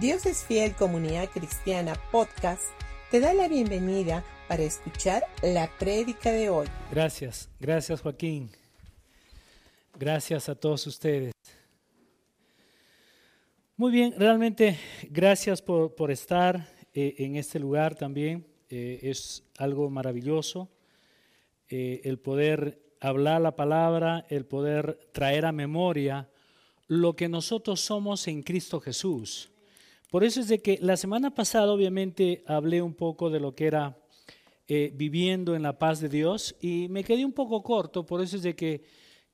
Dios es Fiel Comunidad Cristiana Podcast te da la bienvenida para escuchar la prédica de hoy. Gracias, gracias Joaquín. Gracias a todos ustedes. Muy bien, realmente gracias por, por estar eh, en este lugar también. Eh, es algo maravilloso eh, el poder hablar la palabra, el poder traer a memoria lo que nosotros somos en Cristo Jesús. Por eso es de que la semana pasada obviamente hablé un poco de lo que era eh, viviendo en la paz de Dios y me quedé un poco corto, por eso es de que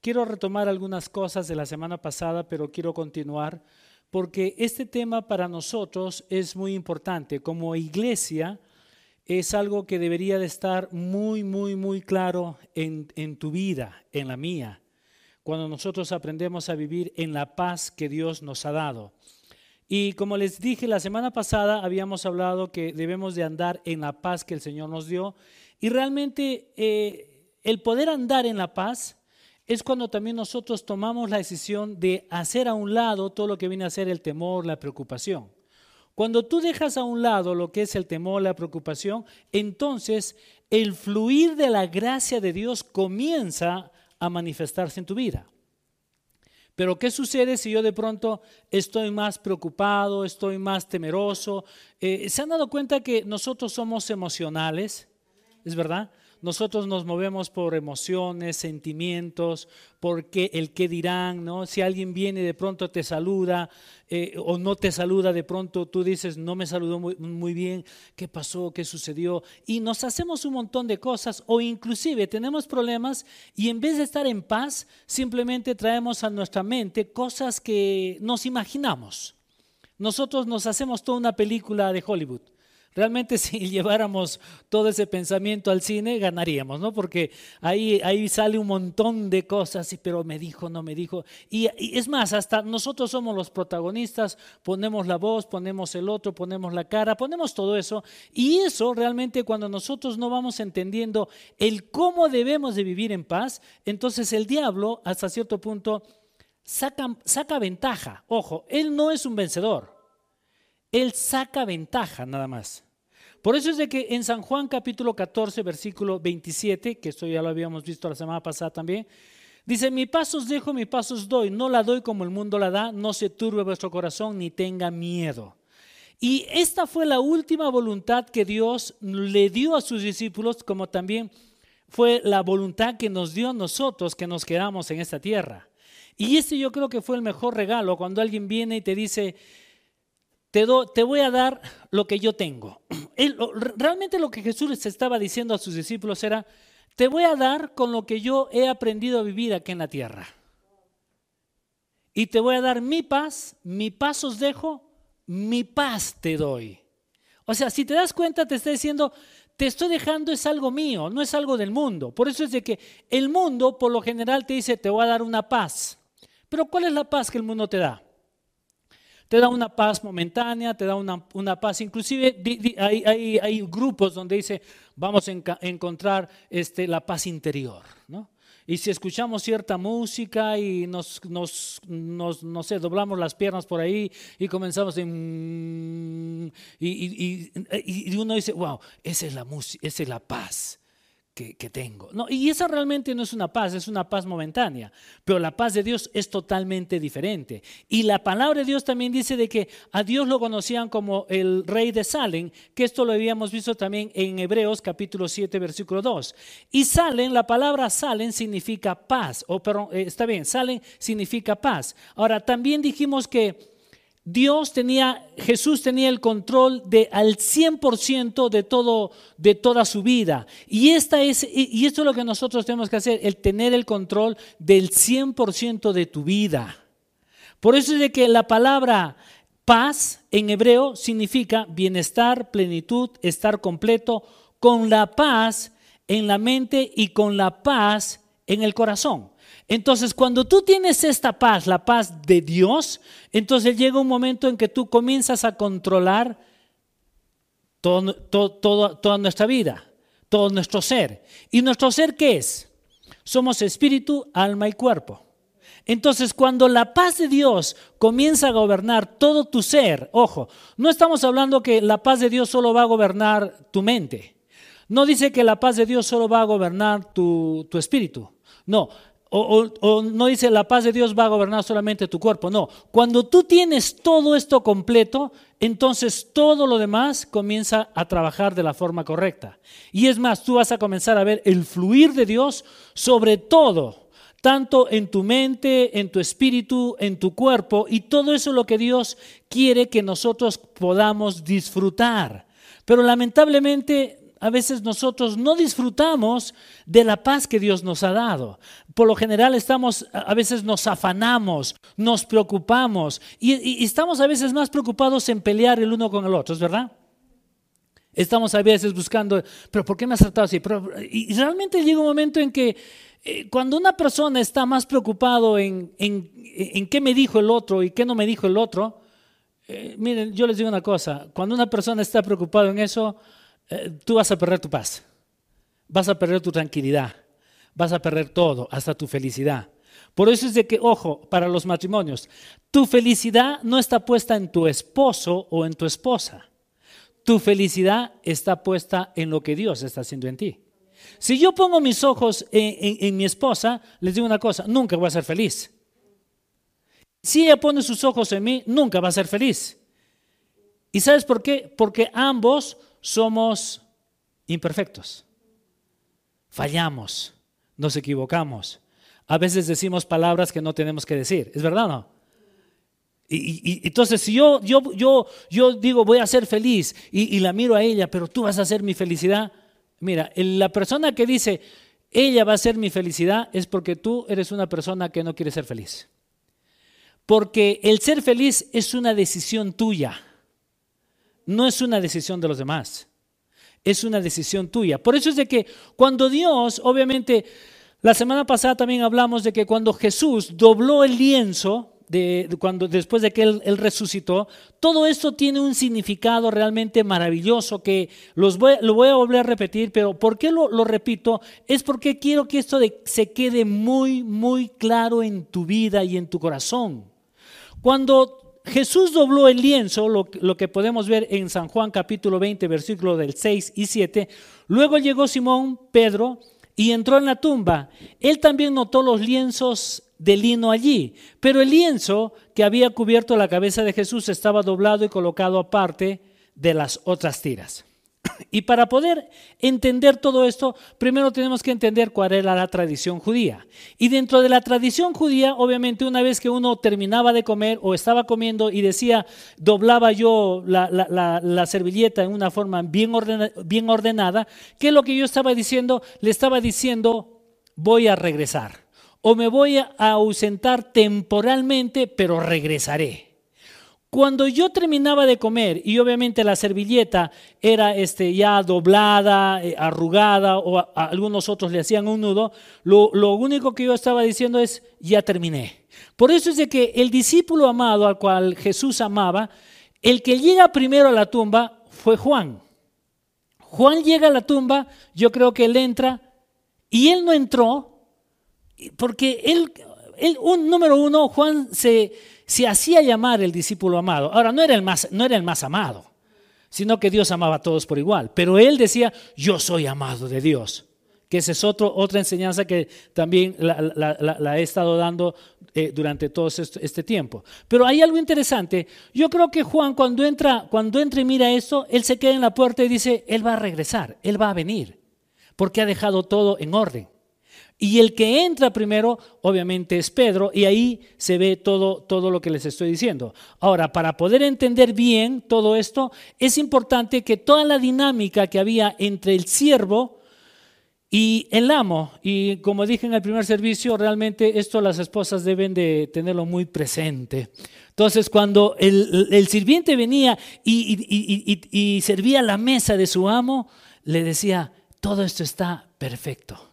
quiero retomar algunas cosas de la semana pasada, pero quiero continuar porque este tema para nosotros es muy importante. Como iglesia es algo que debería de estar muy, muy, muy claro en, en tu vida, en la mía, cuando nosotros aprendemos a vivir en la paz que Dios nos ha dado. Y como les dije la semana pasada, habíamos hablado que debemos de andar en la paz que el Señor nos dio. Y realmente eh, el poder andar en la paz es cuando también nosotros tomamos la decisión de hacer a un lado todo lo que viene a ser el temor, la preocupación. Cuando tú dejas a un lado lo que es el temor, la preocupación, entonces el fluir de la gracia de Dios comienza a manifestarse en tu vida. Pero ¿qué sucede si yo de pronto estoy más preocupado, estoy más temeroso? Eh, ¿Se han dado cuenta que nosotros somos emocionales? ¿Es verdad? Nosotros nos movemos por emociones, sentimientos, porque el qué dirán, ¿no? Si alguien viene de pronto te saluda eh, o no te saluda, de pronto tú dices, no me saludó muy, muy bien, ¿qué pasó? ¿Qué sucedió? Y nos hacemos un montón de cosas o inclusive tenemos problemas y en vez de estar en paz, simplemente traemos a nuestra mente cosas que nos imaginamos. Nosotros nos hacemos toda una película de Hollywood. Realmente si lleváramos todo ese pensamiento al cine, ganaríamos, ¿no? Porque ahí, ahí sale un montón de cosas, pero me dijo, no me dijo. Y, es más, hasta nosotros somos los protagonistas, ponemos la voz, ponemos el otro, ponemos la cara, ponemos todo eso. Y eso realmente cuando nosotros no vamos entendiendo el cómo debemos de vivir en paz, entonces el diablo hasta cierto punto saca, saca ventaja. Ojo, él no es un vencedor. Él saca ventaja nada más. Por eso es de que en San Juan capítulo 14, versículo 27, que esto ya lo habíamos visto la semana pasada también, dice, mi paso os dejo, mi paso os doy, no la doy como el mundo la da, no se turbe vuestro corazón ni tenga miedo. Y esta fue la última voluntad que Dios le dio a sus discípulos, como también fue la voluntad que nos dio a nosotros que nos quedamos en esta tierra. Y este yo creo que fue el mejor regalo cuando alguien viene y te dice, te, voy a dar lo que yo tengo. realmente lo que Jesús les estaba diciendo a sus discípulos era, te voy a dar con lo que yo he aprendido a vivir aquí en la tierra. Y te voy a dar mi paz, mi paz os dejo, mi paz te doy. O sea, si te das cuenta, te está diciendo, te estoy dejando es algo mío, no es algo del mundo. Por eso es de que el mundo por lo general te dice, te voy a dar una paz. Pero ¿cuál es la paz que el mundo te da? Te da una paz momentánea, te da una, paz, inclusive hay, grupos donde dice, vamos a encontrar este, la paz interior, ¿no? Y si escuchamos cierta música y nos, nos, no sé, doblamos las piernas por ahí y comenzamos mm", y, y, uno dice, wow, esa es la música, esa es la paz que, tengo. No, y esa realmente no es una paz, es una paz momentánea. Pero la paz de Dios es totalmente diferente. Y la palabra de Dios también dice de que a Dios lo conocían como el rey de Salem, que esto lo habíamos visto también en Hebreos capítulo 7, versículo 2. Y Salem, la palabra Salem significa paz, o perdón, eh, está bien, Salem significa paz. Ahora, también dijimos que Dios tenía, Jesús tenía el control de al 100% de todo, de toda su vida. Y, esta es, y esto es lo que nosotros tenemos que hacer, el tener el control del 100% de tu vida. Por eso es de que la palabra paz en hebreo significa bienestar, plenitud, estar completo, con la paz en la mente y con la paz en el corazón. Entonces, cuando tú tienes esta paz, la paz de Dios, entonces llega un momento en que tú comienzas a controlar toda nuestra vida, todo nuestro ser. ¿Y nuestro ser qué es? Somos espíritu, alma y cuerpo. Entonces, cuando la paz de Dios comienza a gobernar todo tu ser, ojo, no estamos hablando que la paz de Dios solo va a gobernar tu mente. No dice que la paz de Dios solo va a gobernar tu, espíritu. No, o, no dice la paz de Dios va a gobernar solamente tu cuerpo. No, cuando tú tienes todo esto completo, entonces todo lo demás comienza a trabajar de la forma correcta. Y es más, tú vas a comenzar a ver el fluir de Dios sobre todo tanto en tu mente, en tu espíritu, en tu cuerpo, y todo eso es lo que Dios quiere que nosotros podamos disfrutar. Pero lamentablemente a veces nosotros no disfrutamos de la paz que Dios nos ha dado. Por lo general estamos, a veces nos afanamos, nos preocupamos y, estamos a veces más preocupados en pelear el uno con el otro, ¿es verdad? Estamos a veces buscando, pero ¿por qué me has tratado así? y realmente llega un momento en que eh, cuando una persona está más preocupado en, en, qué me dijo el otro y qué no me dijo el otro, eh, miren, yo les digo una cosa, cuando una persona está preocupada en eso, eh, tú vas a perder tu paz, vas a perder tu tranquilidad, vas a perder todo, hasta tu felicidad. Por eso es de que, ojo, para los matrimonios, tu felicidad no está puesta en tu esposo o en tu esposa. Tu felicidad está puesta en lo que Dios está haciendo en ti. Si yo pongo mis ojos en, mi esposa, les digo una cosa, nunca voy a ser feliz. Si ella pone sus ojos en mí, nunca va a ser feliz. ¿Y sabes por qué? Porque ambos somos imperfectos. Fallamos, nos equivocamos. A veces decimos palabras que no tenemos que decir. ¿Es verdad o no? Y, entonces, si yo, yo, yo, yo digo voy a ser feliz y, y la miro a ella, pero tú vas a ser mi felicidad, Mira, la persona que dice, ella va a ser mi felicidad, es porque tú eres una persona que no quiere ser feliz. Porque el ser feliz es una decisión tuya, no es una decisión de los demás, es una decisión tuya. Por eso es de que cuando Dios, obviamente, la semana pasada también hablamos de que cuando Jesús dobló el lienzo, cuando, después de que él, resucitó, todo esto tiene un significado realmente maravilloso que los voy, lo voy a volver a repetir, pero ¿por qué lo, repito? Es porque quiero que esto se quede muy, muy claro en tu vida y en tu corazón. Cuando Jesús dobló el lienzo, lo, que podemos ver en San Juan capítulo 20, versículo del 6 y 7, luego llegó Simón, Pedro, y entró en la tumba. Él también notó los lienzos de lino allí, pero el lienzo que había cubierto la cabeza de Jesús estaba doblado y colocado aparte de las otras tiras. Y para poder entender todo esto, primero tenemos que entender cuál era la tradición judía. Y dentro de la tradición judía, obviamente una vez que uno terminaba de comer o estaba comiendo y decía, doblaba yo la, servilleta en una forma bien, bien ordenada, ¿qué es lo que yo estaba diciendo? Le estaba diciendo, voy a regresar. O me voy a ausentar temporalmente, pero regresaré. Cuando yo terminaba de comer y obviamente la servilleta era este, ya doblada, eh, arrugada o algunos otros le hacían un nudo, lo, único que yo estaba diciendo es, ya terminé. Por eso es de que el discípulo amado al cual Jesús amaba, el que llega primero a la tumba fue Juan. Juan llega a la tumba, yo creo que él entra y él no entró porque él, él un, número uno, Juan se se hacía llamar el discípulo amado. Ahora, no era, el más, no era el más amado, sino que Dios amaba a todos por igual. Pero él decía, yo soy amado de Dios. Que esa es otro, otra enseñanza que también la, he estado dando eh, durante todo este, este, tiempo. Pero hay algo interesante. Yo creo que Juan cuando entra, cuando entra y mira esto, él se queda en la puerta y dice, él va a regresar, él va a venir, porque ha dejado todo en orden. Y el que entra primero, obviamente, es Pedro, y ahí se ve todo, todo lo que les estoy diciendo. Ahora, para poder entender bien todo esto, es importante que toda la dinámica que había entre el siervo y el amo, y como dije en el primer servicio, realmente esto las esposas deben de tenerlo muy presente. Entonces, cuando el, sirviente venía y servía la mesa de su amo, le decía, todo esto está perfecto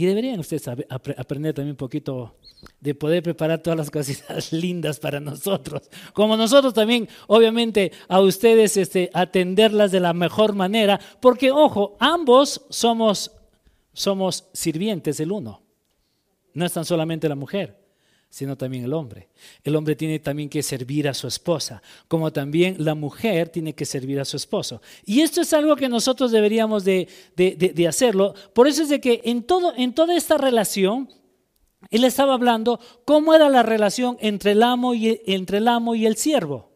y deberían ustedes aprender también un poquito de poder preparar todas las cositas lindas para nosotros. Como nosotros también, obviamente, a ustedes este, atenderlas de la mejor manera. Porque, ojo, ambos somos, somos sirvientes del uno. No es tan solamente la mujer. Sino también el hombre. El hombre tiene también que servir a su esposa, como también la mujer tiene que servir a su esposo. Y esto es algo que nosotros deberíamos de, hacerlo. Por eso es de que en, todo, en toda esta relación, él estaba hablando cómo era la relación entre el amo y, entre el, amo y el siervo.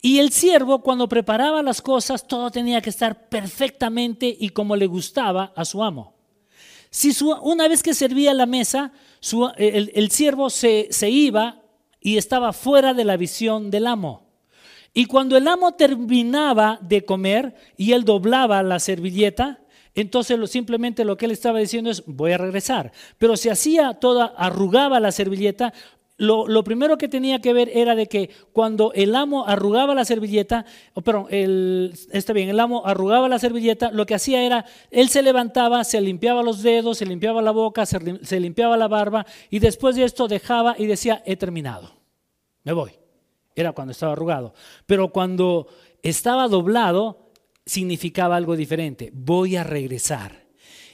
Y el siervo cuando preparaba las cosas, todo tenía que estar perfectamente y como le gustaba a su amo. Si una vez que servía la mesa, el, siervo se, se iba y estaba fuera de la visión del amo. Y cuando el amo terminaba de comer y él doblaba la servilleta, entonces simplemente lo que él estaba diciendo es voy a regresar. Pero si hacía toda, arrugaba la servilleta, lo, primero que tenía que ver era de que cuando el amo arrugaba la servilleta, o perdón, el, está bien, el amo arrugaba la servilleta, lo que hacía era, él se levantaba, se limpiaba los dedos, se limpiaba la boca, se limpiaba la barba y después de esto dejaba y decía, he terminado, me voy. Era cuando estaba arrugado. Pero cuando estaba doblado, significaba algo diferente, voy a regresar.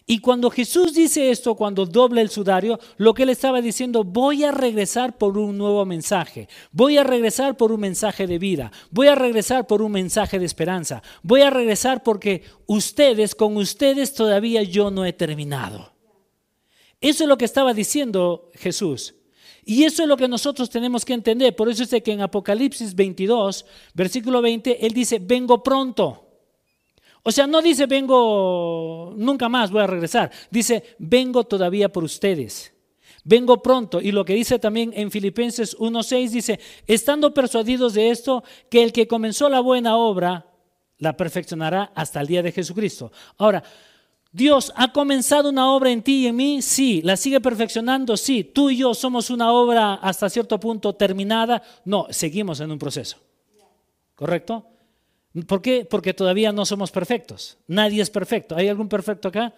Y cuando Jesús dice esto, cuando dobla el sudario, lo que él estaba diciendo, voy a regresar por un nuevo mensaje, voy a regresar por un mensaje de vida, voy a regresar por un mensaje de esperanza, voy a regresar porque ustedes, con ustedes todavía yo no he terminado. Eso es lo que estaba diciendo Jesús. Y eso es lo que nosotros tenemos que entender. Por eso es que en Apocalipsis 22, versículo 20, él dice, vengo pronto. O sea, no dice vengo, nunca más voy a regresar. Dice, vengo todavía por ustedes. Vengo pronto. Y lo que dice también en Filipenses 1.6 dice, estando persuadidos de esto, que el que comenzó la buena obra, la perfeccionará hasta el día de Jesucristo. Ahora, Dios ha comenzado una obra en ti y en mí, sí. ¿La sigue perfeccionando? Sí. ¿Tú y yo somos una obra hasta cierto punto terminada? No, seguimos en un proceso. ¿Correcto? ¿Por qué? Porque todavía no somos perfectos. Nadie es perfecto. ¿Hay algún perfecto acá?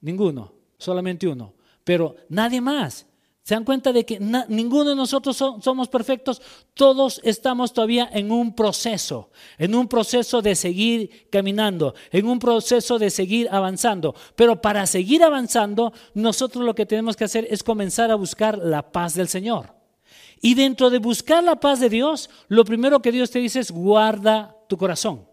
Ninguno, solamente uno. Pero nadie más. ¿Se dan cuenta de que ninguno de nosotros somos perfectos? Todos estamos todavía en un proceso, en un proceso de seguir caminando, en un proceso de seguir avanzando. Pero para seguir avanzando, nosotros lo que tenemos que hacer es comenzar a buscar la paz del Señor. Y dentro de buscar la paz de Dios, lo primero que Dios te dice es guarda tu corazón.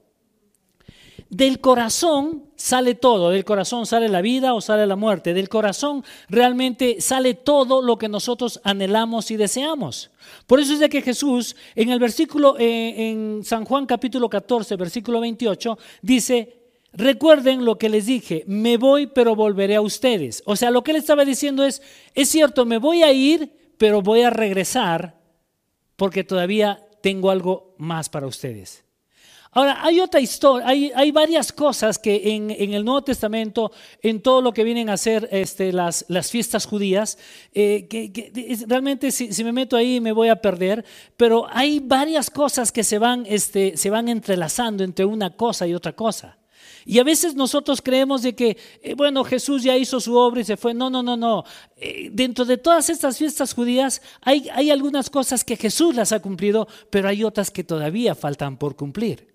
Del corazón sale todo, del corazón sale la vida o sale la muerte, del corazón realmente sale todo lo que nosotros anhelamos y deseamos. Por eso es de que Jesús en el versículo, eh, en San Juan capítulo 14, versículo 28, dice, recuerden lo que les dije, me voy pero volveré a ustedes. O sea, lo que él estaba diciendo es, es cierto, me voy a ir, pero voy a regresar porque todavía tengo algo más para ustedes. Ahora, hay otra historia, hay, varias cosas que en, el Nuevo Testamento, en todo lo que vienen a ser este, las, fiestas judías, eh, que, realmente si, me meto ahí me voy a perder, pero hay varias cosas que se van, este, se van entrelazando entre una cosa y otra cosa. Y a veces nosotros creemos de que, eh, bueno, Jesús ya hizo su obra y se fue. No, no, no, no. Eh, dentro de todas estas fiestas judías hay, hay algunas cosas que Jesús las ha cumplido, pero hay otras que todavía faltan por cumplir.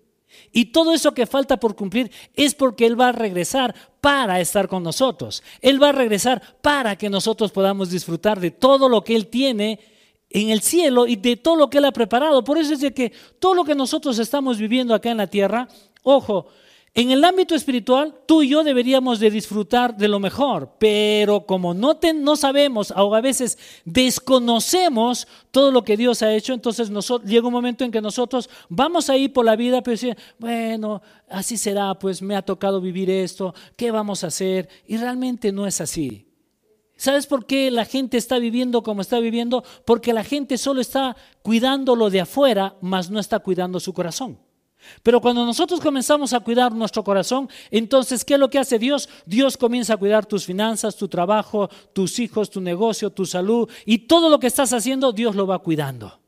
Y todo eso que falta por cumplir es porque Él va a regresar para estar con nosotros. Él va a regresar para que nosotros podamos disfrutar de todo lo que Él tiene en el cielo y de todo lo que Él ha preparado. Por eso es de que todo lo que nosotros estamos viviendo acá en la tierra, ojo, en el ámbito espiritual, tú y yo deberíamos de disfrutar de lo mejor, pero como no, no sabemos o a veces desconocemos todo lo que Dios ha hecho, entonces llega un momento en que nosotros vamos a ir por la vida, pero decir, bueno, así será, pues me ha tocado vivir esto, ¿qué vamos a hacer? Y realmente no es así. ¿Sabes por qué la gente está viviendo como está viviendo? Porque la gente solo está cuidando lo de afuera, mas no está cuidando su corazón. Pero cuando nosotros comenzamos a cuidar nuestro corazón, entonces, ¿qué es lo que hace Dios? Dios comienza a cuidar tus finanzas, tu trabajo, tus hijos, tu negocio, tu salud y todo lo que estás haciendo, Dios lo va cuidando.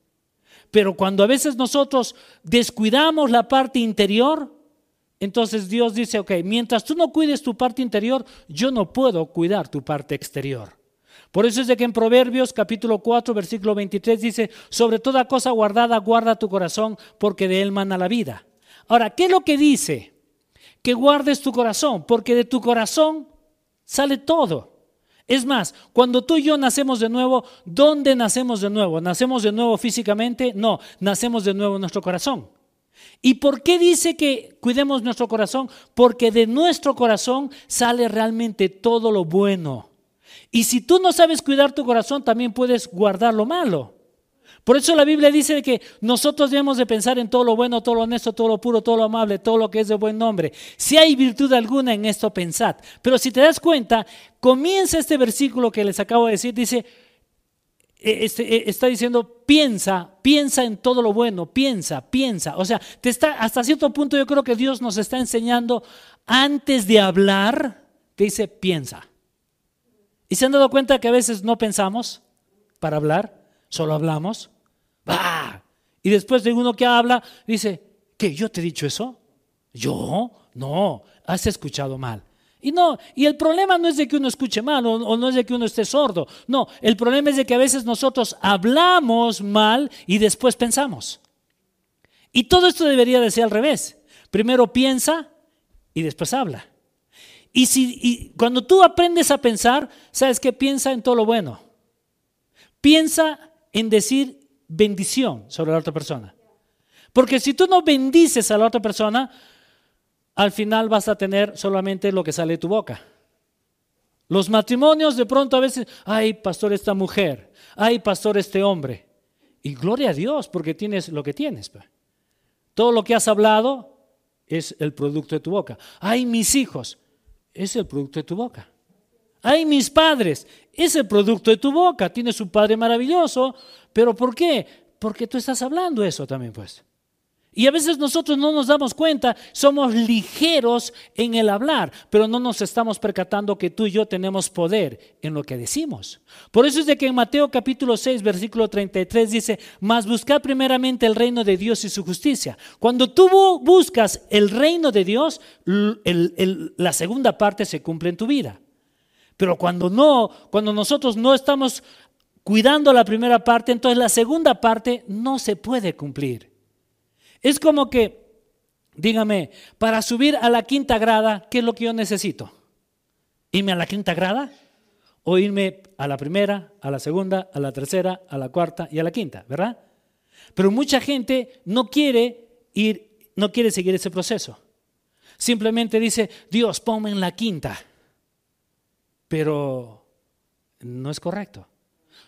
Pero cuando a veces nosotros descuidamos la parte interior, entonces Dios dice, ok, mientras tú no cuides tu parte interior, yo no puedo cuidar tu parte exterior. Por eso es de que en Proverbios capítulo 4, versículo 23 dice, sobre toda cosa guardada, guarda tu corazón, porque de él mana la vida. Ahora, ¿qué es lo que dice? Que guardes tu corazón, porque de tu corazón sale todo. Es más, cuando tú y yo nacemos de nuevo, ¿dónde nacemos de nuevo? ¿Nacemos de nuevo físicamente? No, nacemos de nuevo nuestro corazón. ¿Y por qué dice que cuidemos nuestro corazón? Porque de nuestro corazón sale realmente todo lo bueno. Y si tú no sabes cuidar tu corazón, también puedes guardar lo malo. Por eso la Biblia dice que nosotros debemos de pensar en todo lo bueno, todo lo honesto, todo lo puro, todo lo amable, todo lo que es de buen nombre. Si hay virtud alguna en esto, pensad. Pero si te das cuenta, comienza este versículo que les acabo de decir, dice, e, este, e, está diciendo, piensa, piensa en todo lo bueno, piensa, piensa. O sea, te está, hasta cierto punto yo creo que Dios nos está enseñando antes de hablar, te dice, piensa. ¿Y se han dado cuenta que a veces no pensamos para hablar? Solo hablamos. ¡Bah! Y después de uno que habla, dice, ¿qué? ¿Yo te he dicho eso? ¿Yo? No, has escuchado mal. Y no, y el problema no es de que uno escuche mal o, o, no es de que uno esté sordo. No, el problema es de que a veces nosotros hablamos mal y después pensamos. Y todo esto debería de ser al revés. Primero piensa y después habla. Y, si, y cuando tú aprendes a pensar, ¿sabes qué? Piensa en todo lo bueno. Piensa en decir bendición sobre la otra persona. Porque si tú no bendices a la otra persona, al final vas a tener solamente lo que sale de tu boca. Los matrimonios de pronto a veces, ay, pastor, esta mujer, ay, pastor, este hombre. Y gloria a Dios porque tienes lo que tienes. Todo lo que has hablado es el producto de tu boca. Ay, mis hijos, es el producto de tu boca. Ay, mis padres, es el producto de tu boca. Tienes un padre maravilloso, pero ¿por qué? Porque tú estás hablando eso también, pues. Y a veces nosotros no nos damos cuenta, somos ligeros en el hablar, pero no nos estamos percatando que tú y yo tenemos poder en lo que decimos. Por eso es de que en Mateo capítulo 6, versículo 33 dice, mas buscad primeramente el reino de Dios y su justicia. Cuando tú buscas el reino de Dios, la segunda parte se cumple en tu vida. Pero cuando no, cuando nosotros no estamos cuidando la primera parte, entonces la segunda parte no se puede cumplir. Es como que, dígame, para subir a la quinta grada, ¿qué es lo que yo necesito? ¿Irme a la quinta grada? ¿O irme a la primera, a la segunda, a la tercera, a la cuarta y a la quinta, verdad? Pero mucha gente no quiere ir, no quiere seguir ese proceso. Simplemente dice, Dios, ponme en la quinta. Pero no es correcto.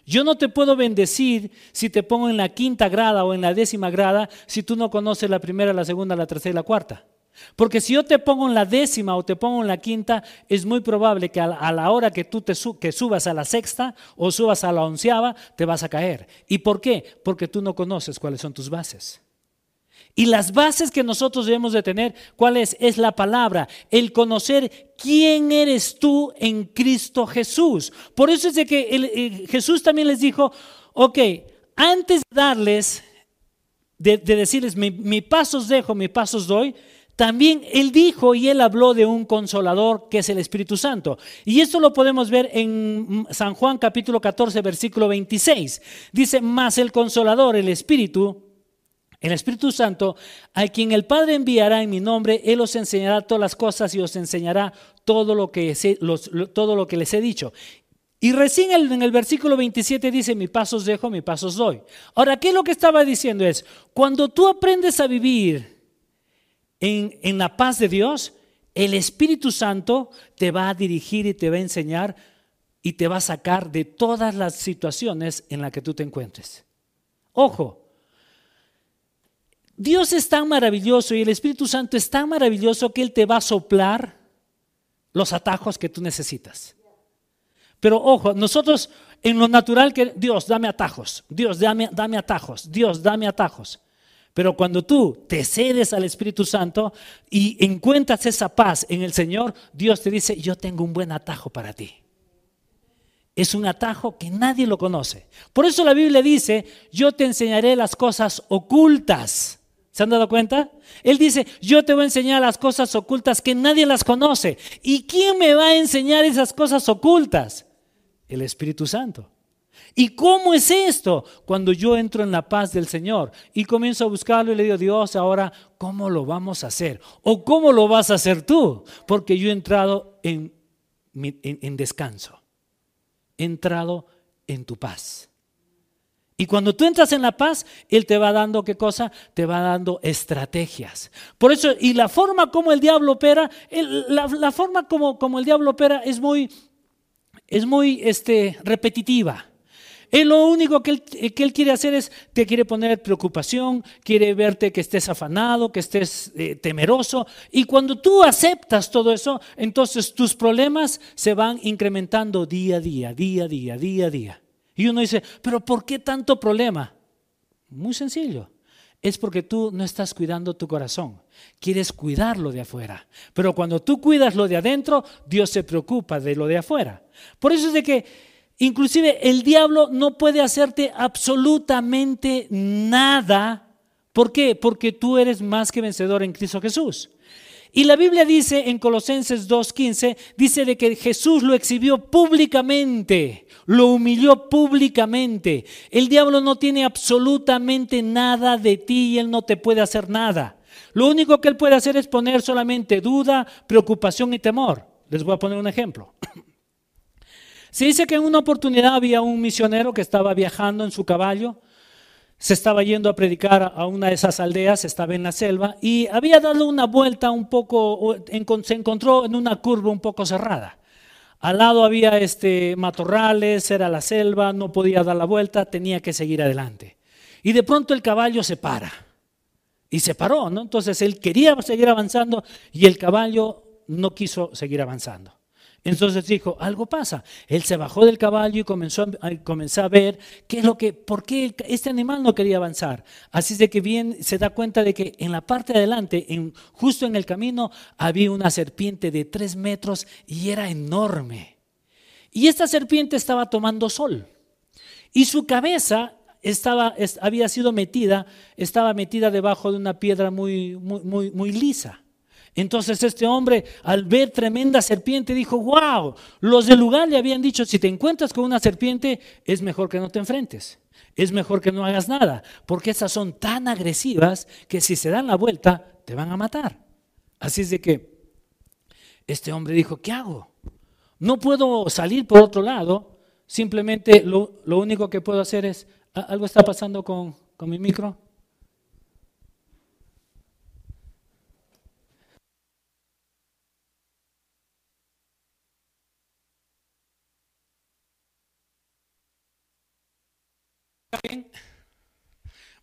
Yo no te puedo bendecir si te pongo en la quinta grada o en la décima grada si tú no conoces la primera, la segunda, la tercera y la cuarta. Porque si yo te pongo en la décima o te pongo en la quinta, es muy probable que a la hora que tú te que subas a la sexta o subas a la onceava, te vas a caer. ¿Y por qué? Porque tú no conoces cuáles son tus bases. Y las bases que nosotros debemos de tener, ¿cuál es? Es la palabra, el conocer quién eres tú en Cristo Jesús. Por eso es de que eh, Jesús también les dijo, ok, antes de darles, de, decirles, mi, mi pasos dejo, mi pasos doy, también él dijo y él habló de un consolador que es el Espíritu Santo. Y esto lo podemos ver en San Juan capítulo 14, versículo 26. Dice, más el consolador, el Espíritu, el Espíritu Santo, a quien el Padre enviará en mi nombre, Él os enseñará todas las cosas y os enseñará todo lo que, todo lo que les he dicho. Y recién en el versículo 27 dice, mi pasos dejo, mi pasos doy. Ahora, ¿qué es lo que estaba diciendo? Es, cuando tú aprendes a vivir en, en la paz de Dios, el Espíritu Santo te va a dirigir y te va a enseñar y te va a sacar de todas las situaciones en las que tú te encuentres. Ojo, Dios es tan maravilloso y el Espíritu Santo es tan maravilloso que Él te va a soplar los atajos que tú necesitas. Pero ojo, nosotros en lo natural que Dios, dame atajos, Dios, dame, dame atajos, Dios, dame atajos. Pero cuando tú te cedes al Espíritu Santo y encuentras esa paz en el Señor, Dios te dice, yo tengo un buen atajo para ti. Es un atajo que nadie lo conoce. Por eso la Biblia dice, yo te enseñaré las cosas ocultas ¿Se han dado cuenta? Él dice, yo te voy a enseñar las cosas ocultas que nadie las conoce. ¿Y quién me va a enseñar esas cosas ocultas? El Espíritu Santo. ¿Y cómo es esto? Cuando yo entro en la paz del Señor y comienzo a buscarlo y le digo, Dios, ahora, ¿cómo lo vamos a hacer? ¿O cómo lo vas a hacer tú? Porque yo he entrado en, descanso. entrado en tu paz. Y cuando tú entras en la paz, Él te va dando qué cosa? Te va dando estrategias. Por eso, y la forma como el diablo opera, la, forma como, como, el diablo opera es muy, es muy este, repetitiva. Él lo único que él, que él, quiere hacer es, te quiere poner preocupación, quiere verte que estés afanado, que estés eh, temeroso. Y cuando tú aceptas todo eso, entonces tus problemas se van incrementando día a día, día a día, día a día. Y uno dice, pero ¿por qué tanto problema? Muy sencillo. Es porque tú no estás cuidando tu corazón. Quieres cuidarlo de afuera. Pero cuando tú cuidas lo de adentro, Dios se preocupa de lo de afuera. Por eso es de que inclusive el diablo no puede hacerte absolutamente nada. ¿Por qué? Porque tú eres más que vencedor en Cristo Jesús. Y la Biblia dice en Colosenses 2.15, dice de que Jesús lo exhibió públicamente, lo humilló públicamente. El diablo no tiene absolutamente nada de ti y él no te puede hacer nada. Lo único que él puede hacer es poner solamente duda, preocupación y temor. Les voy a poner un ejemplo. Se dice que en una oportunidad había un misionero que estaba viajando en su caballo se estaba yendo a predicar a una de esas aldeas, estaba en la selva, y había dado una vuelta un poco, se encontró en una curva un poco cerrada. Al lado había este, matorrales, era la selva, no podía dar la vuelta, tenía que seguir adelante. Y de pronto el caballo se para. Y se paró, ¿no? Entonces él quería seguir avanzando y el caballo no quiso seguir avanzando. Entonces dijo, algo pasa. Él se bajó del caballo y comenzó a, ver qué es lo que, por qué este animal no quería avanzar. Así de que bien se da cuenta de que en la parte de adelante, justo en el camino, había una serpiente de tres metros y era enorme. Y esta serpiente estaba tomando sol. Y su cabeza estaba, había sido metida, estaba metida debajo de una piedra muy, muy, muy, muy lisa. Entonces este hombre, al ver tremenda serpiente, dijo, wow, los del lugar le habían dicho, si te encuentras con una serpiente, es mejor que no te enfrentes, es mejor que no hagas nada, porque esas son tan agresivas que si se dan la vuelta, te van a matar. Así es de que este hombre dijo, ¿qué hago? No puedo salir por otro lado, simplemente lo, único que puedo hacer es, ¿algo está pasando con, con mi micro?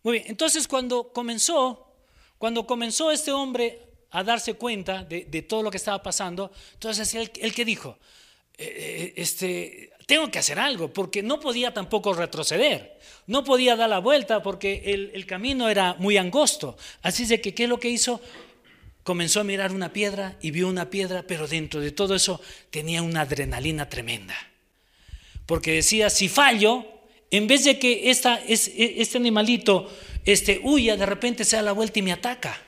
Muy bien, entonces cuando comenzó, cuando comenzó este hombre a darse cuenta de, todo lo que estaba pasando, entonces él, que dijo, eh, eh, este, tengo que hacer algo, porque no podía tampoco retroceder, no podía dar la vuelta porque el, el camino era muy angosto. Así de que, ¿qué es lo que hizo? Comenzó a mirar una piedra y vio una piedra, pero dentro de todo eso tenía una adrenalina tremenda. Porque decía, si fallo, en vez de que e, este animalito este, huya, de repente se da la vuelta y me ataca.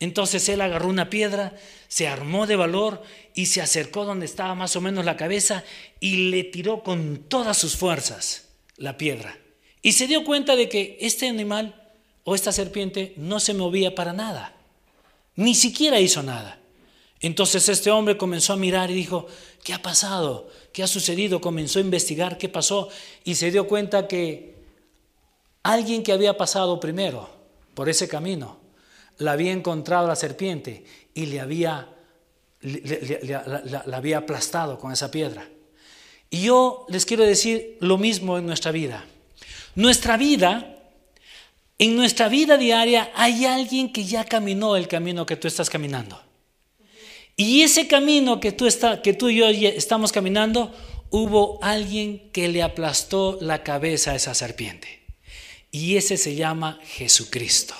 Entonces él agarró una piedra, se armó de valor y se acercó donde estaba más o menos la cabeza y le tiró con todas sus fuerzas la piedra. Y se dio cuenta de que este animal o esta serpiente no se movía para nada, ni siquiera hizo nada. Entonces este hombre comenzó a mirar y dijo, ¿qué ha pasado? ¿Qué ha sucedido? Comenzó a investigar qué pasó y se dio cuenta que alguien que había pasado primero por ese camino, la había encontrado la serpiente y le había, la había aplastado con esa piedra. Y yo les quiero decir lo mismo en nuestra vida. Nuestra vida, en nuestra vida diaria hay alguien que ya caminó el camino que tú estás caminando. Y ese camino que tú, está, que tú y yo estamos caminando, hubo alguien que le aplastó la cabeza a esa serpiente. Y ese se llama Jesucristo.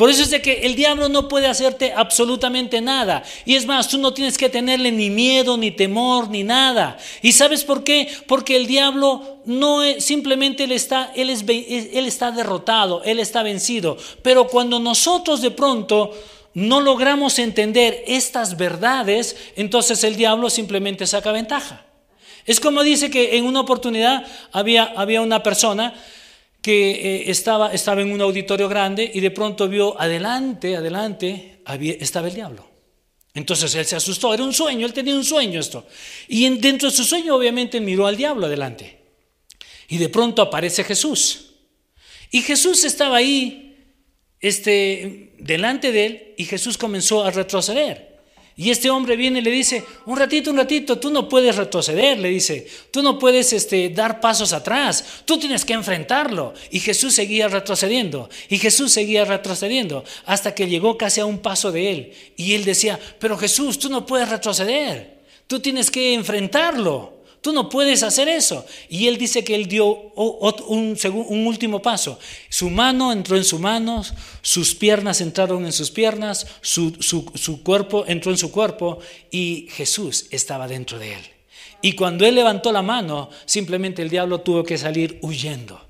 Por eso es de que el diablo no puede hacerte absolutamente nada. Y es más, tú no tienes que tenerle ni miedo, ni temor, ni nada. ¿Y sabes por qué? Porque el diablo no es, simplemente él está, él, es, él está derrotado, él está vencido. Pero cuando nosotros de pronto no logramos entender estas verdades, entonces el diablo simplemente saca ventaja. Es como dice que en una oportunidad había, había una persona que eh, estaba, estaba en un auditorio grande y de pronto vio adelante, adelante, había, estaba el diablo. Entonces él se asustó, era un sueño, él tenía un sueño esto. Y dentro de su sueño obviamente miró al diablo adelante. Y de pronto aparece Jesús. Y Jesús estaba ahí, este, delante de él, y Jesús comenzó a retroceder. Y este hombre viene y le dice, un ratito, un ratito, tú no puedes retroceder, le dice, tú no puedes este, dar pasos atrás, tú tienes que enfrentarlo. Y Jesús seguía retrocediendo, y Jesús seguía retrocediendo, hasta que llegó casi a un paso de él. Y él decía, pero Jesús, tú no puedes retroceder, tú tienes que enfrentarlo. Tú no puedes hacer eso. Y él dice que él dio un, último paso. Su mano entró en su mano, sus piernas entraron en sus piernas, su, su cuerpo entró en su cuerpo y Jesús estaba dentro de él. Y cuando él levantó la mano, simplemente el diablo tuvo que salir huyendo.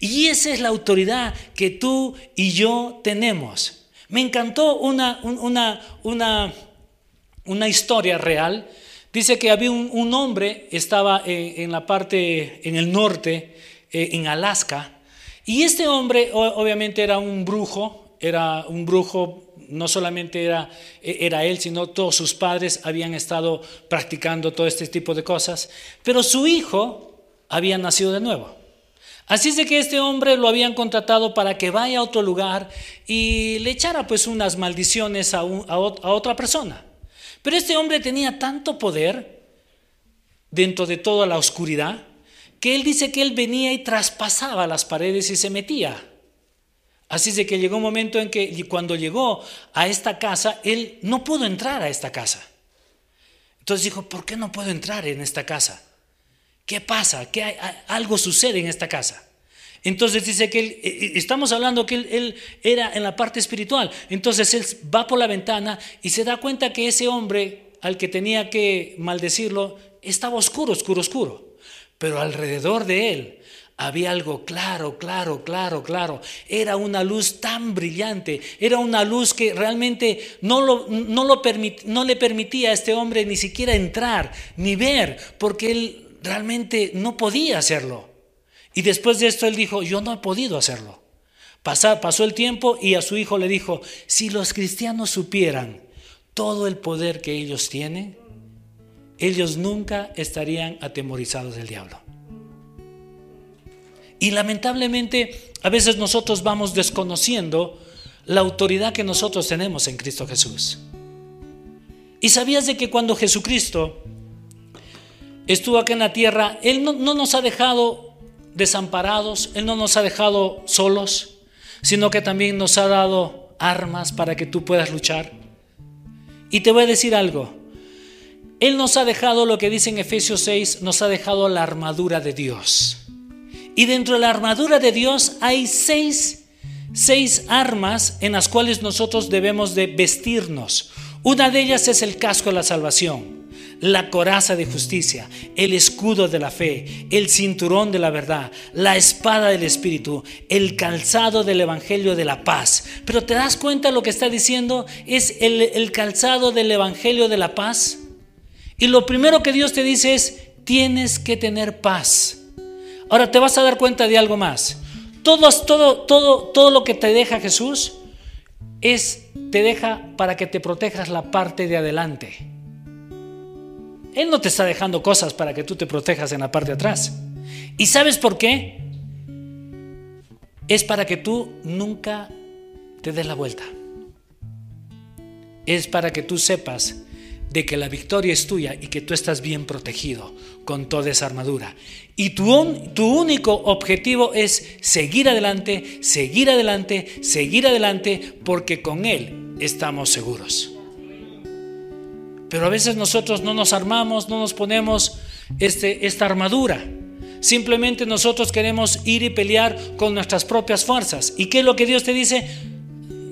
Y esa es la autoridad que tú y yo tenemos. Me encantó una, una, una, una historia real Dice que había un, hombre, estaba eh, en la parte, en el norte, eh, en Alaska, y este hombre obviamente era un brujo, era un brujo, no solamente era, e, era él, sino todos sus padres habían estado practicando todo este tipo de cosas, pero su hijo había nacido de nuevo. Así es que este hombre lo habían contratado para que vaya a otro lugar y le echara pues unas maldiciones a, a otra persona. Pero este hombre tenía tanto poder dentro de toda la oscuridad que él dice que él venía y traspasaba las paredes y se metía. Así es que llegó un momento en que cuando llegó a esta casa, él no pudo entrar a esta casa. Entonces dijo, ¿por qué no puedo entrar en esta casa? ¿Qué pasa? ¿Qué algo sucede en esta casa? Entonces dice que él, eh, eh, estamos hablando que él, era en la parte espiritual. Entonces él va por la ventana y se da cuenta que ese hombre al que tenía que maldecirlo estaba oscuro, oscuro, oscuro. Pero alrededor de él había algo claro, claro, claro, claro. Era una luz tan brillante, era una luz que realmente no, lo, no, lo no le permitía a este hombre ni siquiera entrar, ni ver, porque él realmente no podía hacerlo. Y después de esto él dijo, yo no he podido hacerlo. pasó el tiempo y a su hijo le dijo, si los cristianos supieran todo el poder que ellos tienen, ellos nunca estarían atemorizados del diablo. Y lamentablemente a veces nosotros vamos desconociendo la autoridad que nosotros tenemos en Cristo Jesús. ¿Y sabías de que cuando Jesucristo estuvo aquí en la tierra, Él no, no nos ha dejado desamparados, Él no nos ha dejado solos, sino que también nos ha dado armas para que tú puedas luchar. Y te voy a decir algo, Él nos ha dejado lo que dice en Efesios 6, nos ha dejado la armadura de Dios. Y dentro de la armadura de Dios hay seis, seis armas en las cuales nosotros debemos de vestirnos. Una de ellas es el casco de la salvación la coraza de justicia, el escudo de la fe, el cinturón de la verdad, la espada del Espíritu, el calzado del Evangelio de la paz. Pero te das cuenta lo que está diciendo es el, calzado del Evangelio de la paz. Y lo primero que Dios te dice es, tienes que tener paz. Ahora te vas a dar cuenta de algo más. Todo, todo, todo, todo lo que te deja Jesús es, te deja para que te protejas la parte de adelante. Él no te está dejando cosas para que tú te protejas en la parte de atrás. ¿Y sabes por qué? Es para que tú nunca te des la vuelta. Es para que tú sepas de que la victoria es tuya y que tú estás bien protegido con toda esa armadura. Y tu, tu único objetivo es seguir adelante, seguir adelante, seguir adelante, porque con Él estamos seguros. Pero a veces nosotros no nos armamos, no nos ponemos este, esta armadura. Simplemente nosotros queremos ir y pelear con nuestras propias fuerzas. ¿Y qué es lo que Dios te dice?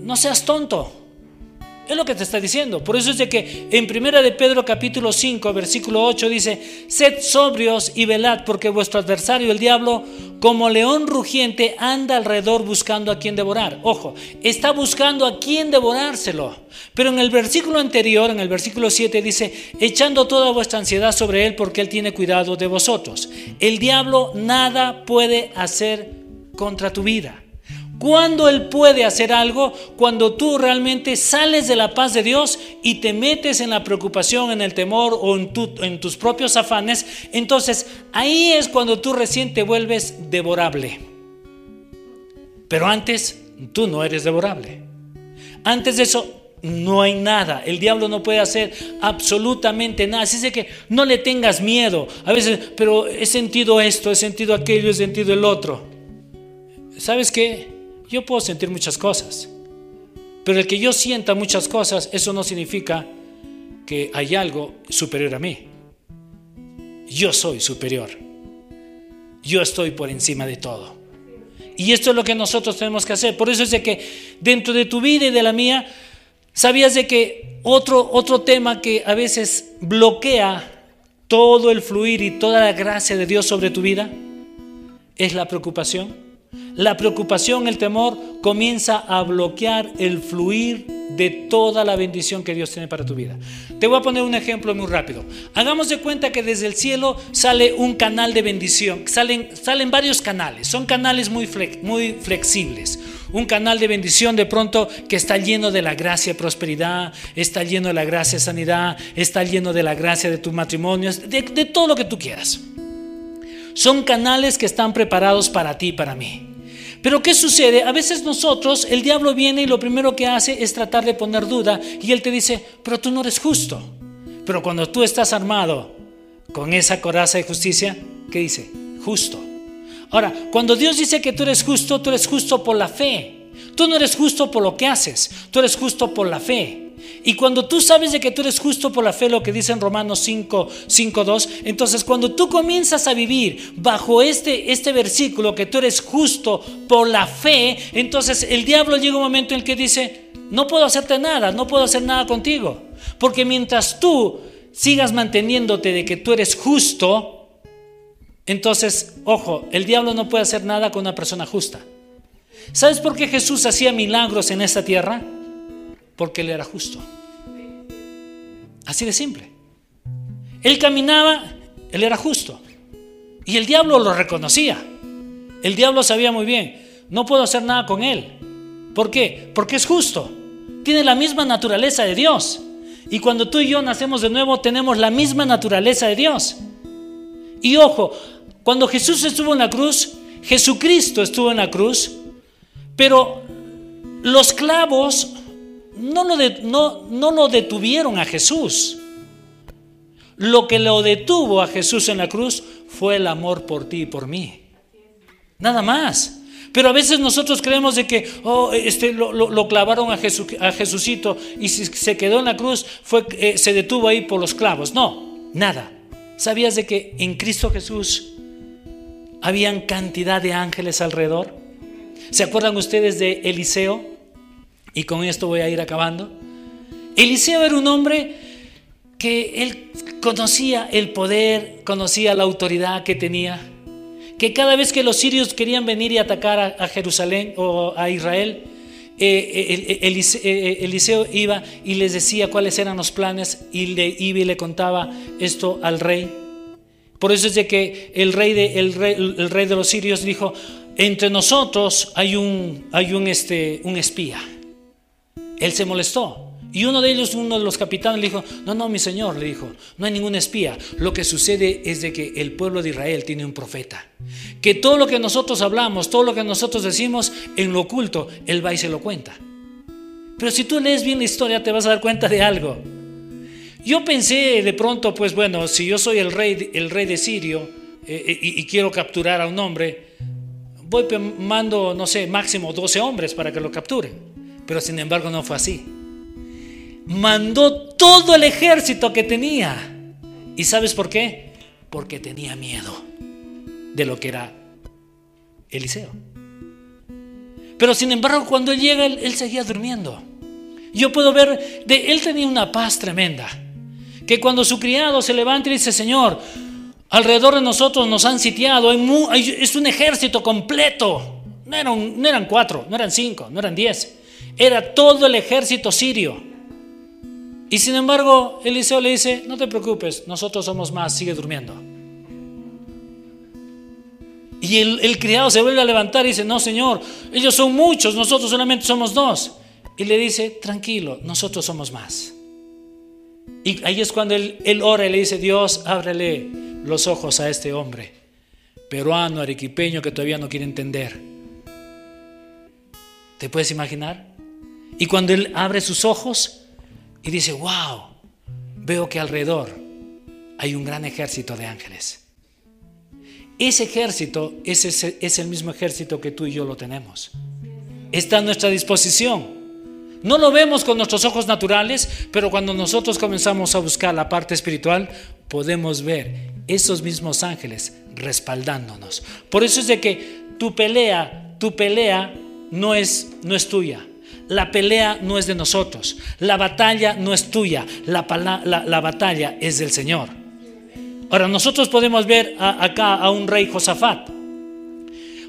No seas tonto. Es lo que te está diciendo. Por eso es de que en primera de Pedro capítulo 5, versículo 8 dice, sed sobrios y velad porque vuestro adversario el diablo como león rugiente anda alrededor buscando a quien devorar. Ojo, está buscando a quien devorárselo. Pero en el versículo anterior, en el versículo 7 dice, echando toda vuestra ansiedad sobre él porque él tiene cuidado de vosotros. El diablo nada puede hacer contra tu vida. ¿Cuándo Él puede hacer algo? Cuando tú realmente sales de la paz de Dios y te metes en la preocupación, en el temor o en, en tus propios afanes. Entonces ahí es cuando tú recién te vuelves devorable. Pero antes tú no eres devorable. Antes de eso no hay nada. El diablo no puede hacer absolutamente nada. Así es que no le tengas miedo. A veces, pero he sentido esto, he sentido aquello, he sentido el otro. ¿Sabes qué? Yo puedo sentir muchas cosas. Pero el que yo sienta muchas cosas, eso no significa que hay algo superior a mí. Yo soy superior. Yo estoy por encima de todo. Y esto es lo que nosotros tenemos que hacer. Por eso es de que dentro de tu vida y de la mía, ¿sabías de que otro, otro tema que a veces bloquea todo el fluir y toda la gracia de Dios sobre tu vida es la preocupación? La preocupación, el temor comienza a bloquear el fluir de toda la bendición que Dios tiene para tu vida. Te voy a poner un ejemplo muy rápido. Hagamos de cuenta que desde el cielo sale un canal de bendición. Salen, salen varios canales. Son canales muy, muy flexibles. Un canal de bendición de pronto que está lleno de la gracia prosperidad, está lleno de la gracia sanidad, está lleno de la gracia de tu matrimonio, de, de todo lo que tú quieras. Son canales que están preparados para ti y para mí. Pero ¿qué sucede? A veces nosotros, el diablo viene y lo primero que hace es tratar de poner duda y él te dice, pero tú no eres justo. Pero cuando tú estás armado con esa coraza de justicia, ¿qué dice? Justo. Ahora, cuando Dios dice que tú eres justo, tú eres justo por la fe. Tú no eres justo por lo que haces, tú eres justo por la fe. Y cuando tú sabes de que tú eres justo por la fe, lo que dice en Romanos 5, 5 2, entonces cuando tú comienzas a vivir bajo este, este versículo, que tú eres justo por la fe, entonces el diablo llega un momento en el que dice, no puedo hacerte nada, no puedo hacer nada contigo. Porque mientras tú sigas manteniéndote de que tú eres justo, entonces, ojo, el diablo no puede hacer nada con una persona justa. ¿Sabes por qué Jesús hacía milagros en esta tierra? Porque él era justo. Así de simple. Él caminaba, él era justo. Y el diablo lo reconocía. El diablo sabía muy bien, no puedo hacer nada con él. ¿Por qué? Porque es justo. Tiene la misma naturaleza de Dios. Y cuando tú y yo nacemos de nuevo, tenemos la misma naturaleza de Dios. Y ojo, cuando Jesús estuvo en la cruz, Jesucristo estuvo en la cruz, pero los clavos no lo, no, no lo detuvieron a Jesús. Lo que lo detuvo a Jesús en la cruz fue el amor por ti y por mí. Nada más. Pero a veces nosotros creemos de que oh, este, lo, clavaron a, Jesús, a Jesucito y si se quedó en la cruz fue, eh, se detuvo ahí por los clavos. No, nada. ¿Sabías de que en Cristo Jesús habían cantidad de ángeles alrededor? ¿Se acuerdan ustedes de Eliseo? Y con esto voy a ir acabando. Eliseo era un hombre que él conocía el poder, conocía la autoridad que tenía, que cada vez que los sirios querían venir y atacar a, Jerusalén o a Israel, eh, eh, Eliseo iba y les decía cuáles eran los planes y le iba y le contaba esto al rey. Por eso es de que el rey de, el el rey de los sirios dijo, entre nosotros hay un, hay un, este, un espía él se molestó. Y uno de ellos, uno de los capitanes, le dijo, no, no, mi señor, le dijo, no hay ningún espía. Lo que sucede es de que el pueblo de Israel tiene un profeta. Que todo lo que nosotros hablamos, todo lo que nosotros decimos en lo oculto, él va y se lo cuenta. Pero si tú lees bien la historia, te vas a dar cuenta de algo. Yo pensé de pronto, pues bueno, si yo soy el rey, el rey de Sirio eh, eh, y, y, quiero capturar a un hombre, voy mando, no sé, máximo 12 hombres para que lo capturen. Pero sin embargo no fue así. Mandó todo el ejército que tenía. ¿Y sabes por qué? Porque tenía miedo de lo que era Eliseo. Pero sin embargo cuando él llega, él, seguía durmiendo. Yo puedo ver, de él tenía una paz tremenda. Que cuando su criado se levanta y dice, Señor, alrededor de nosotros nos han sitiado, es un ejército completo. No eran, no eran cuatro, no eran cinco, no eran diez. Era todo el ejército sirio. Y sin embargo, Eliseo le dice, no te preocupes, nosotros somos más, sigue durmiendo. Y el, criado se vuelve a levantar y dice, no, Señor, ellos son muchos, nosotros solamente somos dos. Y le dice, tranquilo, nosotros somos más. Y ahí es cuando él, él ora y le dice, Dios, ábrele los ojos a este hombre, peruano, arequipeño, que todavía no quiere entender. ¿Te puedes imaginar? Y cuando él abre sus ojos y dice, wow, veo que alrededor hay un gran ejército de ángeles. Ese ejército es, el mismo ejército que tú y yo lo tenemos. Está a nuestra disposición. No lo vemos con nuestros ojos naturales, pero cuando nosotros comenzamos a buscar la parte espiritual, podemos ver esos mismos ángeles respaldándonos. Por eso es de que tu pelea, tu pelea no es, no es tuya. La pelea no es de nosotros. La batalla no es tuya. La, la batalla es del Señor. Ahora, nosotros podemos ver acá a un rey Josafat.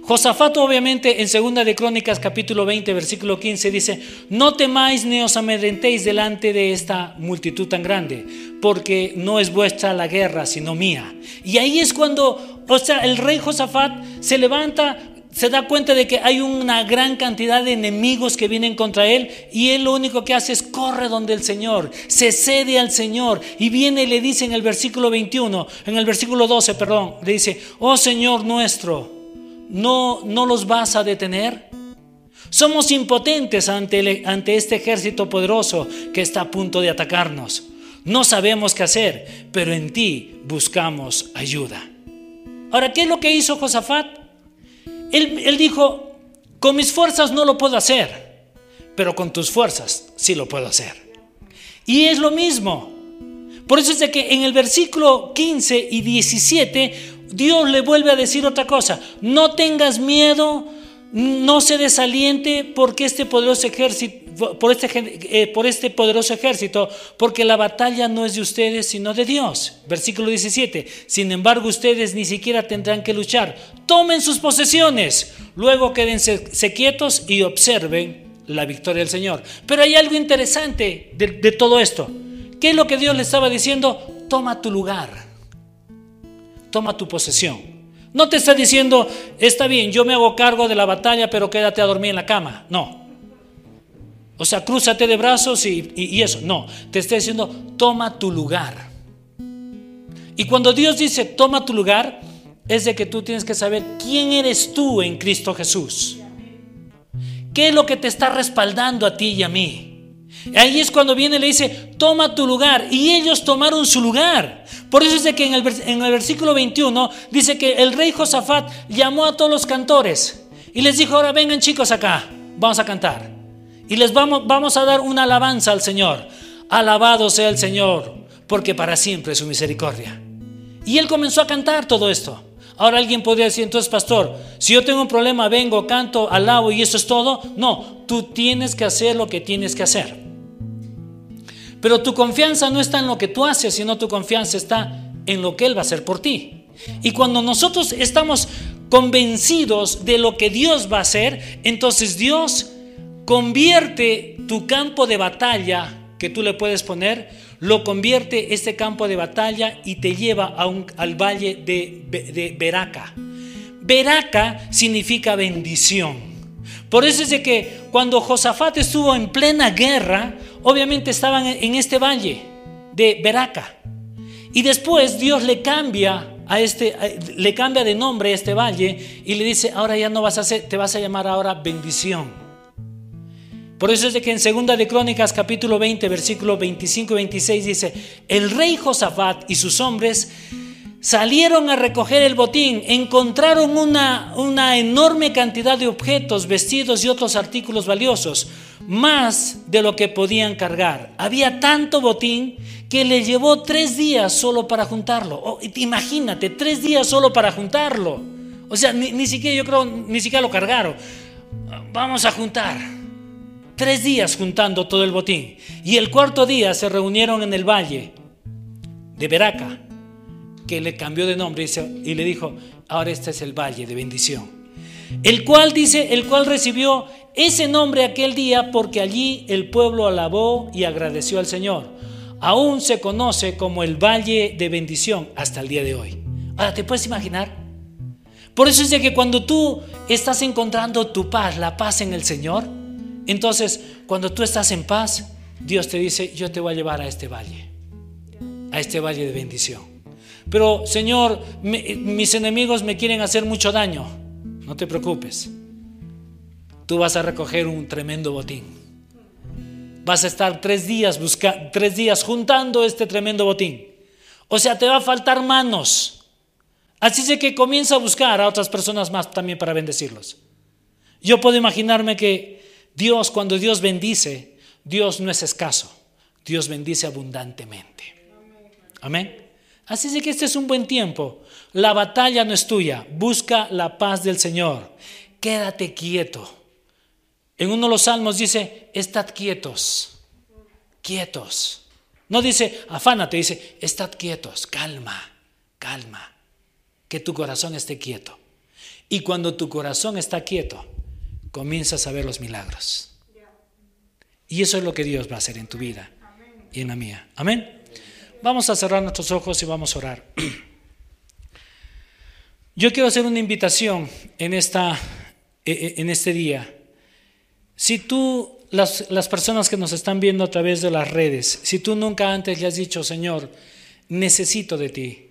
Josafat obviamente en segunda de Crónicas capítulo 20 versículo 15 dice, no temáis ni os amedrentéis delante de esta multitud tan grande, porque no es vuestra la guerra, sino mía. Y ahí es cuando, o sea, el rey Josafat se levanta, se da cuenta de que hay una gran cantidad de enemigos que vienen contra él y él lo único que hace es corre donde el Señor, se cede al Señor y viene y le dice en el versículo 21, en el versículo 12, perdón, le dice, oh Señor nuestro, ¿no, no los vas a detener? Somos impotentes ante, ante este ejército poderoso que está a punto de atacarnos. No sabemos qué hacer, pero en ti buscamos ayuda. Ahora, ¿qué es lo que hizo Josafat? Él, dijo, con mis fuerzas no lo puedo hacer, pero con tus fuerzas sí lo puedo hacer. Y es lo mismo. Por eso es de que en el versículo 15 y 17 Dios le vuelve a decir otra cosa. No tengas miedo, no se desaliente porque este poderoso ejército, por este, eh, por este poderoso ejército, porque la batalla no es de ustedes, sino de Dios. Versículo 17. Sin embargo, ustedes ni siquiera tendrán que luchar. Tomen sus posesiones, luego quédense quietos y observen la victoria del Señor. Pero hay algo interesante de, de todo esto. ¿Qué es lo que Dios le estaba diciendo? Toma tu lugar. Toma tu posesión. No te está diciendo, está bien, yo me hago cargo de la batalla, pero quédate a dormir en la cama. No. O sea, crúzate de brazos y, eso. No. Te está diciendo, toma tu lugar. Y cuando Dios dice, toma tu lugar, es de que tú tienes que saber quién eres tú en Cristo Jesús. ¿Qué es lo que te está respaldando a ti y a mí? Ahí es cuando viene y le dice, toma tu lugar. Y ellos tomaron su lugar. Por eso es de que en el, en el versículo 21 dice que el rey Josafat llamó a todos los cantores y les dijo, ahora vengan chicos acá, vamos a cantar. Y les vamos, vamos a dar una alabanza al Señor. Alabado sea el Señor, porque para siempre es su misericordia. Y él comenzó a cantar todo esto. Ahora alguien podría decir, entonces pastor, si yo tengo un problema, vengo, canto, alabo y eso es todo. No, tú tienes que hacer lo que tienes que hacer. Pero tu confianza no está en lo que tú haces, sino tu confianza está en lo que Él va a hacer por ti. Y cuando nosotros estamos convencidos de lo que Dios va a hacer, entonces Dios convierte tu campo de batalla que tú le puedes poner, lo convierte este campo de batalla y te lleva a un, al valle de, de Beraca. Beraca significa bendición. Por eso es de que cuando Josafat estuvo en plena guerra, obviamente estaban en este valle de Beraca. Y después Dios le cambia a este, le cambia de nombre a este valle y le dice, ahora ya no vas a ser, te vas a llamar ahora bendición. Por eso es de que en segunda de Crónicas capítulo 20 versículo 25 y 26 dice, el rey Josafat y sus hombres salieron a recoger el botín, encontraron una, una enorme cantidad de objetos, vestidos y otros artículos valiosos más de lo que podían cargar. Había tanto botín que le llevó tres días solo para juntarlo. Oh, imagínate, tres días solo para juntarlo. O sea, ni, siquiera yo creo, ni siquiera lo cargaron. Vamos a juntar. Tres días juntando todo el botín. Y el cuarto día se reunieron en el valle de Beraca, que le cambió de nombre y le dijo, ahora este es el valle de bendición. El cual dice, el cual recibió ese nombre aquel día porque allí el pueblo alabó y agradeció al Señor. Aún se conoce como el Valle de Bendición hasta el día de hoy. Ahora, ¿te puedes imaginar? Por eso es que cuando tú estás encontrando tu paz, la paz en el Señor, entonces cuando tú estás en paz, Dios te dice, yo te voy a llevar a este valle, a este valle de bendición. Pero Señor, mis enemigos me quieren hacer mucho daño. No te preocupes. Tú vas a recoger un tremendo botín. Vas a estar tres días, busca, tres días juntando este tremendo botín. O sea, te va a faltar manos. Así es que comienza a buscar a otras personas más también para bendecirlos. Yo puedo imaginarme que Dios, cuando Dios bendice, Dios no es escaso. Dios bendice abundantemente. Amén. Así es que este es un buen tiempo. La batalla no es tuya. Busca la paz del Señor. Quédate quieto. En uno de los salmos dice, estad quietos. Quietos. No dice, afánate, dice, estad quietos, calma, calma, que tu corazón esté quieto. Y cuando tu corazón está quieto, comienzas a ver los milagros. Y eso es lo que Dios va a hacer en tu vida y en la mía. Amén. Vamos a cerrar nuestros ojos y vamos a orar. Yo quiero hacer una invitación en, esta, e, e, en este día. Si tú las, personas que nos están viendo a través de las redes, si tú nunca antes le has dicho, Señor, necesito de ti,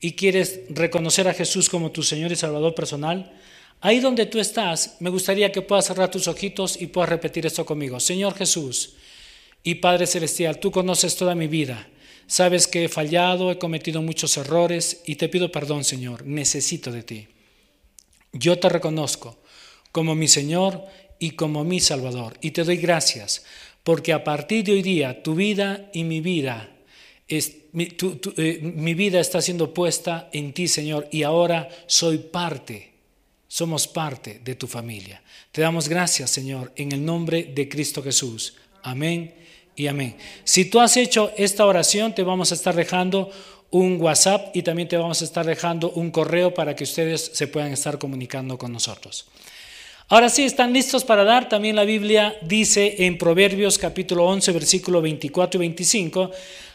y quieres reconocer a Jesús como tu Señor y Salvador personal, ahí donde tú estás, me gustaría que puedas cerrar tus ojitos y puedas repetir esto conmigo. Señor Jesús y Padre Celestial, tú conoces toda mi vida. Sabes que he fallado, he cometido muchos errores y te pido perdón, Señor. Necesito de ti. Yo te reconozco como mi Señor y como mi Salvador. Y te doy gracias porque a partir de hoy día tu vida y mi vida, eh, mi vida está siendo puesta en ti, Señor, y ahora soy parte, somos parte de tu familia. Te damos gracias, Señor, en el nombre de Cristo Jesús. Amén y amén. Si tú has hecho esta oración, te vamos a estar dejando un WhatsApp y también te vamos a estar dejando un correo para que ustedes se puedan estar comunicando con nosotros. Ahora sí, ¿están listos para dar? También la Biblia dice en Proverbios capítulo 11, versículo 24 y 25,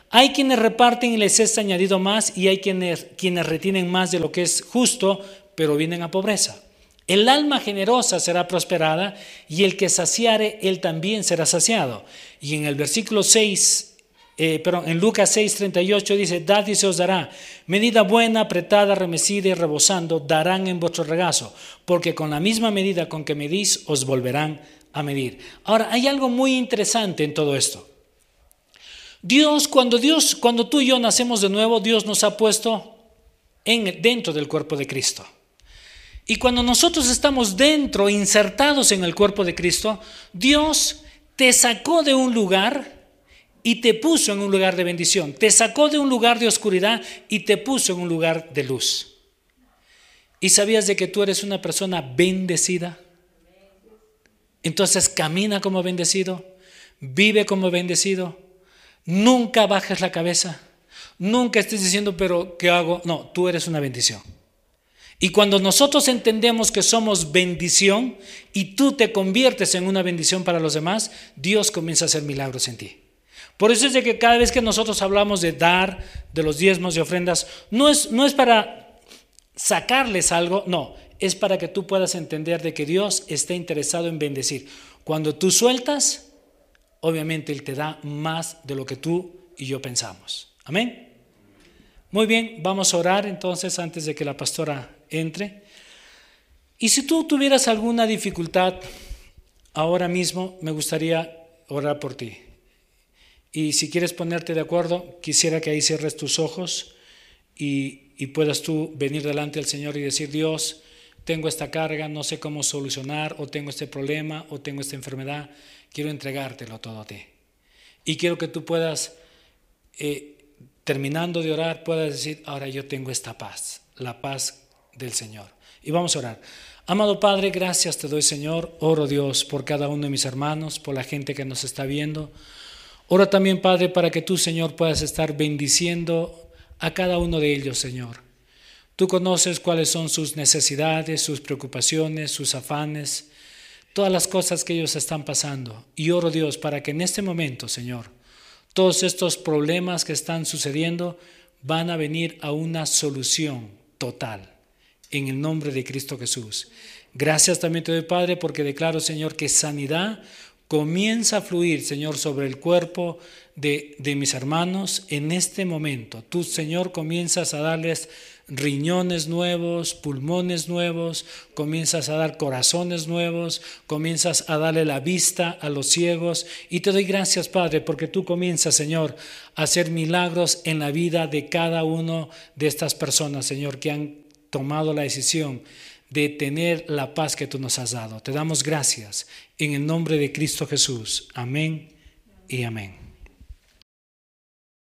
hay quienes reparten y les es añadido más y hay quienes, quienes retienen más de lo que es justo, pero vienen a pobreza. El alma generosa será prosperada y el que saciare, él también será saciado. Y en el versículo 6 eh, pero en Lucas 6:38 dice, dad y se os dará, medida buena, apretada, remecida y rebosando, darán en vuestro regazo, porque con la misma medida con que medís, os volverán a medir. Ahora, hay algo muy interesante en todo esto. Dios, cuando Dios, cuando tú y yo nacemos de nuevo, Dios nos ha puesto en, dentro del cuerpo de Cristo. Y cuando nosotros estamos dentro, insertados en el cuerpo de Cristo, Dios te sacó de un lugar y te puso en un lugar de bendición. Te sacó de un lugar de oscuridad y te puso en un lugar de luz. ¿Y sabías de que tú eres una persona bendecida? Entonces camina como bendecido, vive como bendecido, nunca bajes la cabeza, nunca estés diciendo, pero ¿qué hago? No, tú eres una bendición. Y cuando nosotros entendemos que somos bendición y tú te conviertes en una bendición para los demás, Dios comienza a hacer milagros en ti. Por eso es de que cada vez que nosotros hablamos de dar, de los diezmos y ofrendas, no es, no es para sacarles algo, no, es para que tú puedas entender de que Dios está interesado en bendecir. Cuando tú sueltas, obviamente Él te da más de lo que tú y yo pensamos. Amén. Muy bien, vamos a orar entonces antes de que la pastora entre. Y si tú tuvieras alguna dificultad ahora mismo, me gustaría orar por ti. Y si quieres ponerte de acuerdo, quisiera que ahí cierres tus ojos y, y puedas tú venir delante del Señor y decir, Dios, tengo esta carga, no sé cómo solucionar, o tengo este problema, o tengo esta enfermedad, quiero entregártelo todo a ti. Y quiero que tú puedas, eh, terminando de orar, puedas decir, ahora yo tengo esta paz, la paz del Señor. Y vamos a orar. Amado Padre, gracias te doy, Señor. Oro Dios por cada uno de mis hermanos, por la gente que nos está viendo. Ora también, Padre, para que tú, Señor, puedas estar bendiciendo a cada uno de ellos, Señor. Tú conoces cuáles son sus necesidades, sus preocupaciones, sus afanes, todas las cosas que ellos están pasando. Y oro, Dios, para que en este momento, Señor, todos estos problemas que están sucediendo van a venir a una solución total. En el nombre de Cristo Jesús. Gracias también te doy, Padre, porque declaro, Señor, que sanidad comienza a fluir, Señor, sobre el cuerpo de, de mis hermanos en este momento. Tú, Señor, comienzas a darles riñones nuevos, pulmones nuevos, comienzas a dar corazones nuevos, comienzas a darle la vista a los ciegos. Y te doy gracias, Padre, porque tú comienzas, Señor, a hacer milagros en la vida de cada uno de estas personas, Señor, que han tomado la decisión de tener la paz que tú nos has dado. Te damos gracias en el nombre de Cristo Jesús. Amén y amén.